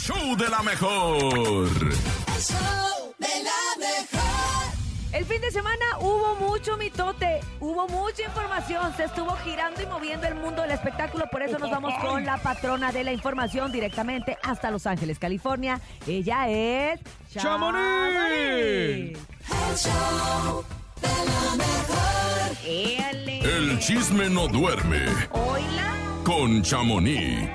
show de la mejor. El show de la mejor. El fin de semana hubo mucho mitote, hubo mucha información, se estuvo girando y moviendo el mundo del espectáculo, por eso nos vamos con la patrona de la información directamente hasta Los Ángeles, California. Ella es ¡Chamonix! El show de la mejor. El chisme no duerme Oíla. con Chamonix.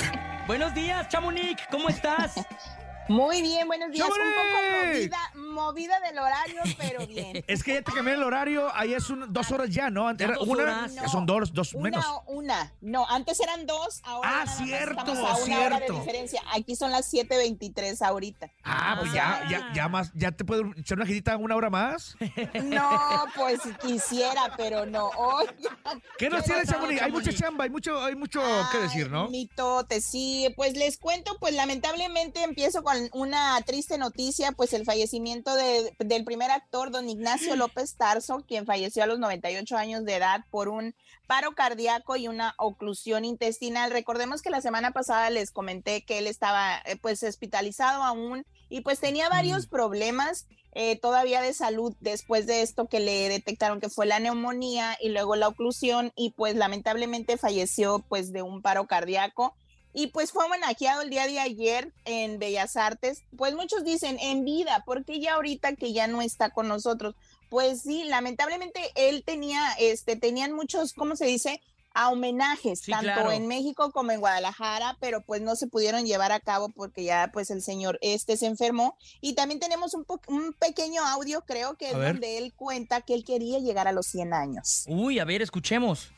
Buenos días, Chamonix, ¿cómo estás? Muy bien, buenos días. Un poco movida, movida del horario, pero bien. Es que ya te cambié el horario, ahí es un- dos horas ya, ¿no? Ya Era una, ya son dos, dos Una, menos. una. No, antes eran dos, ahora Ah, cierto, estamos a una hora de cierto. diferencia. Aquí son las 7.23 ahorita. Ah, pues ya, Ah. ya, ya más, ya te puedo echar una girita una hora más. No, pues quisiera, pero no. Oigan, ¿Qué nos ¿Qué tienes, Chamonix? Hay mucha chamba, hay mucho, hay mucho que decir, ¿no? Mitote, sí. Pues les cuento, pues lamentablemente empiezo con una triste noticia, pues el fallecimiento de- del primer actor, don Ignacio López Tarso, quien falleció a los 98 años de edad por un paro cardíaco y una oclusión intestinal. Recordemos que la semana pasada les comenté que él estaba eh, pues hospitalizado aún y pues tenía varios problemas eh, todavía de salud después de esto que le detectaron que fue la neumonía y luego la oclusión y pues lamentablemente falleció pues de un paro cardíaco y pues fue homenajeado el día de ayer en Bellas Artes. Pues muchos dicen en vida, porque ya ahorita que ya no está con nosotros. Pues sí, lamentablemente él tenía, este, tenían muchos, ¿cómo se dice? A homenajes, Sí, tanto claro. en México como en Guadalajara, pero pues no se pudieron llevar a cabo porque ya pues el señor este se enfermó. Y también tenemos un, po- un pequeño audio, creo que es A ver. donde él cuenta que él quería llegar a los 100 años. Uy, a ver, escuchemos.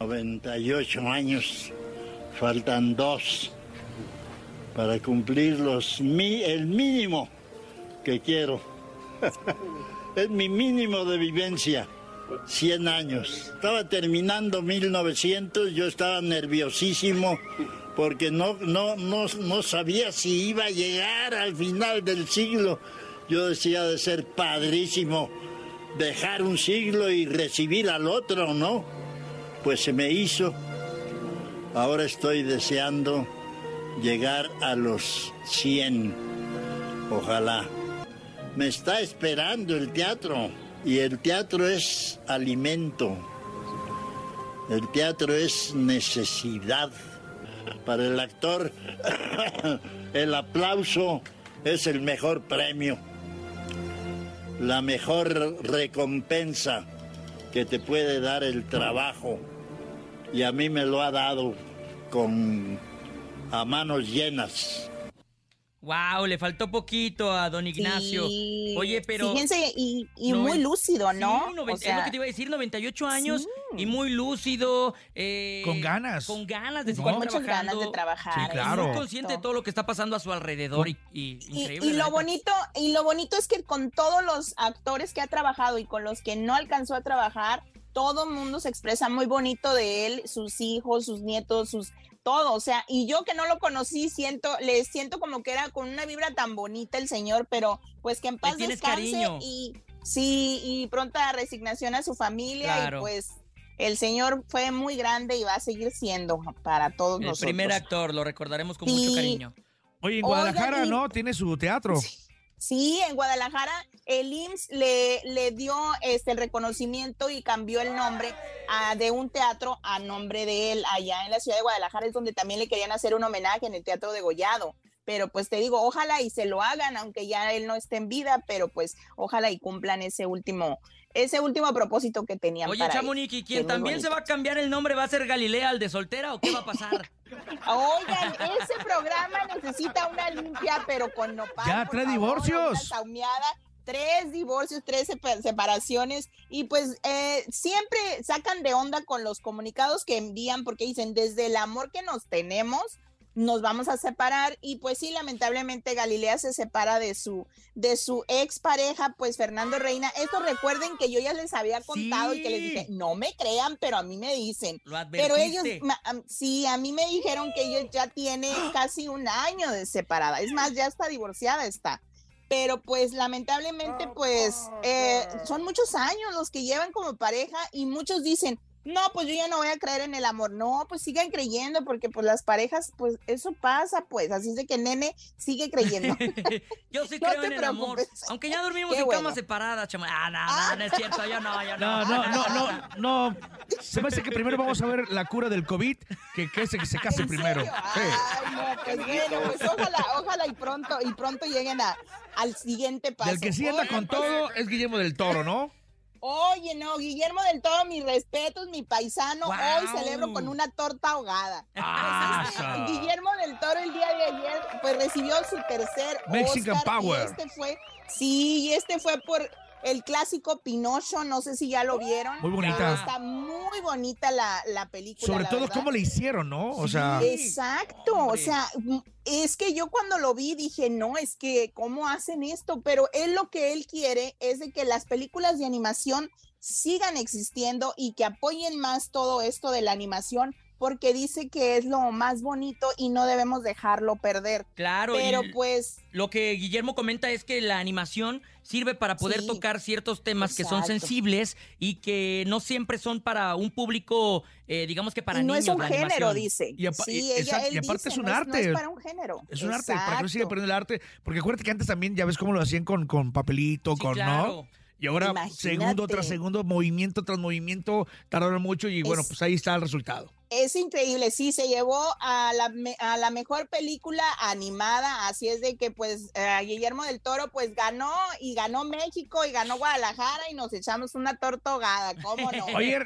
98 años, faltan dos para cumplir los el mínimo que quiero. es mi mínimo de vivencia, 100 años. Estaba terminando 1900, yo estaba nerviosísimo porque no, no, no, no sabía si iba a llegar al final del siglo. Yo decía de ser padrísimo dejar un siglo y recibir al otro, ¿no? pues se me hizo. Ahora estoy deseando llegar a los 100. Ojalá. Me está esperando el teatro y el teatro es alimento. El teatro es necesidad. Para el actor el aplauso es el mejor premio. La mejor recompensa que te puede dar el trabajo. Y a mí me lo ha dado con a manos llenas. Wow, le faltó poquito a don Ignacio. Sí. Oye, pero... Fíjense, y, y Noven- muy lúcido, ¿no? Sí, noven- O sea, es lo que te iba a decir, 98 años Sí. y muy lúcido. eh, Con ganas. Con ganas de No. seguir con muchas ganas de trabajar. Sí, claro. Muy consciente de todo lo que está pasando a su alrededor y, y Y, increíble. y lo bonito, y lo bonito es que con todos los actores que ha trabajado y con los que no alcanzó a trabajar, todo el mundo se expresa muy bonito de él, sus hijos, sus nietos, sus todo, o sea, y yo que no lo conocí, siento, le siento como que era con una vibra tan bonita el señor, pero pues que en paz descanse cariño. y sí, y pronta resignación a su familia Claro. y pues el señor fue muy grande y va a seguir siendo para todos El nosotros. primer actor, lo recordaremos con Sí. mucho cariño. Oye, en Guadalajara, ¿no? Tiene su teatro. Sí, en Guadalajara el IMSS le, le dio este el reconocimiento y cambió el nombre a- de un teatro a nombre de él allá en la ciudad de Guadalajara, es donde también le querían hacer un homenaje en el Teatro de Gollado. Pero pues te digo, ojalá y se lo hagan, aunque ya él no esté en vida, pero pues ojalá y cumplan ese último, ese último propósito que tenían Oye, para él, Chamonix, ¿y quien también se va a cambiar el nombre va a ser Galilea, el de soltera o qué va a pasar? Oigan, ese programa necesita una limpia, pero con nopal. Ya, tres favor, divorcios. Una tres divorcios, tres sepa- separaciones. Y pues eh, siempre sacan de onda con los comunicados que envían porque dicen, desde el amor que nos tenemos, nos vamos a separar. Y pues sí, lamentablemente Galilea se separa de su, de su ex pareja, pues Fernando Reina. Esto recuerden que yo ya les había contado y que les dije, no me crean, pero a mí me dicen. Lo Pero ellos, sí, a mí me dijeron que ellos ya tiene casi un año de separada. Es más, ya está divorciada está. Pero pues lamentablemente pues eh, son muchos años los que llevan como pareja y muchos dicen, no, pues yo ya no voy a creer en el amor. No, pues sigan creyendo, porque pues las parejas, pues eso pasa, pues. Así es de que nene sigue creyendo. Yo sí No creo en el amor. Aunque ya dormimos Qué en bueno. camas separadas, chama. Ah, no, no, no es cierto, yo no, yo no. No, no, no, no, no. Se me hace que primero vamos a ver la cura del COVID, que, que que se case ¿En primero. serio? Sí. Ay, no, pues bueno, pues ojalá, ojalá y pronto, y pronto lleguen a, al siguiente Y paso. el que sí anda con todo es Guillermo del Toro, ¿no? Oye, no, Guillermo del Toro, mis respetos, mi paisano, hoy celebro con una torta ahogada. Ah, Pues, este. Guillermo del Toro el día de ayer, pues recibió su tercer Mexican Oscar, Power. Y este fue, sí, y este fue por el clásico Pinocho, no sé si ya lo vieron. Muy bonita. pero Está muy bonita la, la película. Sobre la todo verdad. cómo le hicieron, ¿no? O sea. Exacto, Hombre. o sea, mm, es que yo cuando lo vi dije, no, es que, ¿cómo hacen esto? Pero él lo que él quiere es de que las películas de animación sigan existiendo y que apoyen más todo esto de la animación porque dice que es lo más bonito y no debemos dejarlo perder. Claro, Pero pues, lo que Guillermo comenta es que la animación sirve para poder Sí. tocar ciertos temas que son sensibles y que no siempre son para un público, eh, digamos que para y no niños. es un la género, animación. dice. Y sí, y- ella, él y aparte dice, es un no no arte. es para un género. es un arte, para que no siga perdiendo el arte. Porque acuérdate que antes también, ya ves cómo lo hacían con, con papelito, Sí, con, claro. ¿no? Y ahora, Imagínate. segundo tras segundo, movimiento tras movimiento, tardaron mucho y bueno, Es- pues ahí está el resultado. Es increíble, sí, se llevó a la, me- a la mejor película animada, así es de que pues eh, Guillermo del Toro pues ganó y ganó México y ganó Guadalajara y nos echamos una torta ahogada, ¿cómo no? Oye,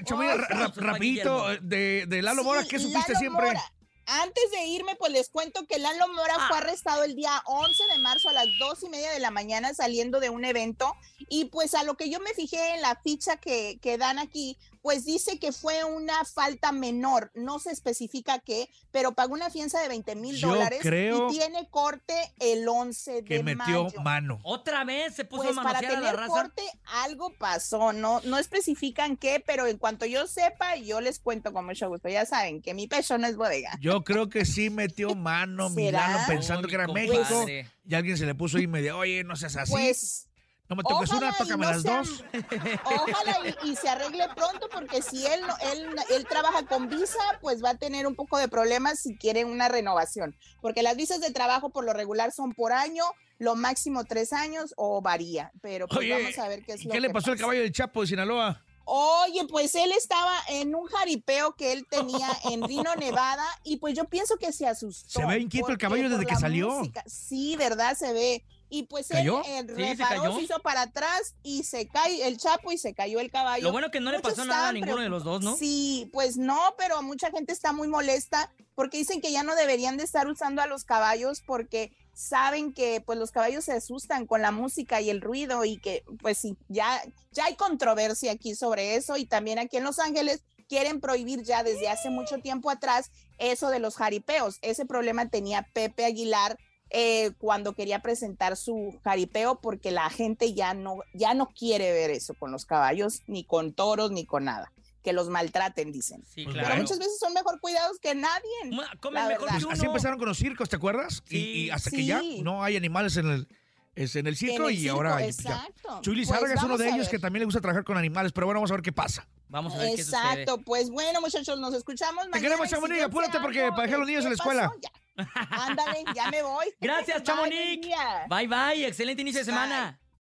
rapidito, eh, de, de Lalo Mora, Sí, ¿qué supiste Lalo siempre? Mora. Antes de irme, pues les cuento que Lalo Mora Ah. fue arrestado el día 11 de marzo a las dos y media de la mañana saliendo de un evento. Y pues a lo que yo me fijé en la ficha que, que dan aquí, pues dice que fue una falta menor. No se especifica qué, pero pagó una fianza de 20 mil dólares creo y tiene corte el 11 Que de metió mayo. mano. Otra vez se puso Pues a para manosear a la tener raza. corte algo pasó, no, no especifican qué, pero en cuanto yo sepa, yo les cuento con mucho gusto. Ya saben que mi pecho no es bodega. Yo creo que sí metió mano ¿Será? Milano pensando que era México. Y alguien se le puso ahí medio, oye, no seas así. Pues no me toques ojalá una, tócame no las sean- dos. Ojalá y, y se arregle pronto, porque si él, no- él, él trabaja con visa, pues va a tener un poco de problemas si quiere una renovación, porque las visas de trabajo por lo regular son por año, lo máximo tres años o varía, pero pues Oye, vamos a ver qué es ¿y lo ¿qué le que pasó al caballo del Chapo de Sinaloa? Oye, pues él estaba en un jaripeo que él tenía en Reno, Nevada, y pues yo pienso que se asustó. Se ve inquieto el caballo desde que salió. música- Sí, ¿verdad? Se ve. Y pues ¿Cayó? él Sí, se reparó, se hizo para atrás y se cae el chapo y se cayó el caballo. Lo bueno que no le pasó nada a ninguno de los dos, ¿no? Sí, pues no, pero mucha gente está muy molesta porque dicen que ya no deberían de estar usando a los caballos porque saben que pues los caballos se asustan con la música y el ruido y que pues sí, ya, ya hay controversia aquí sobre eso y también aquí en Los Ángeles quieren prohibir ya desde hace mucho tiempo atrás eso de los jaripeos. Ese problema tenía Pepe Aguilar eh, cuando quería presentar su jaripeo porque la gente ya no, ya no quiere ver eso con los caballos, ni con toros, ni con nada. Que los maltraten, dicen. Sí, Pues Pero claro. muchas veces son mejor cuidados que nadie. Comen mejor que Pues uno. así empezaron con los circos, ¿te acuerdas? Y- Sí. y, hasta que ya no hay animales en el, es en el circo En el y circo, ahora pues ya. exacto. Chuy Pues Lizárraga es uno de ellos que también le gusta trabajar con animales, pero bueno, vamos a ver qué pasa. Vamos a ver qué sucede. Exacto, pues bueno, muchachos, nos escuchamos mañana. queremos, Chamonix, apúrate porque para dejar a los ¿qué niños en la escuela. Ya. Ándale, ya me voy. Gracias, Chamonix. Bye, bye. Excelente inicio de Bye. semana.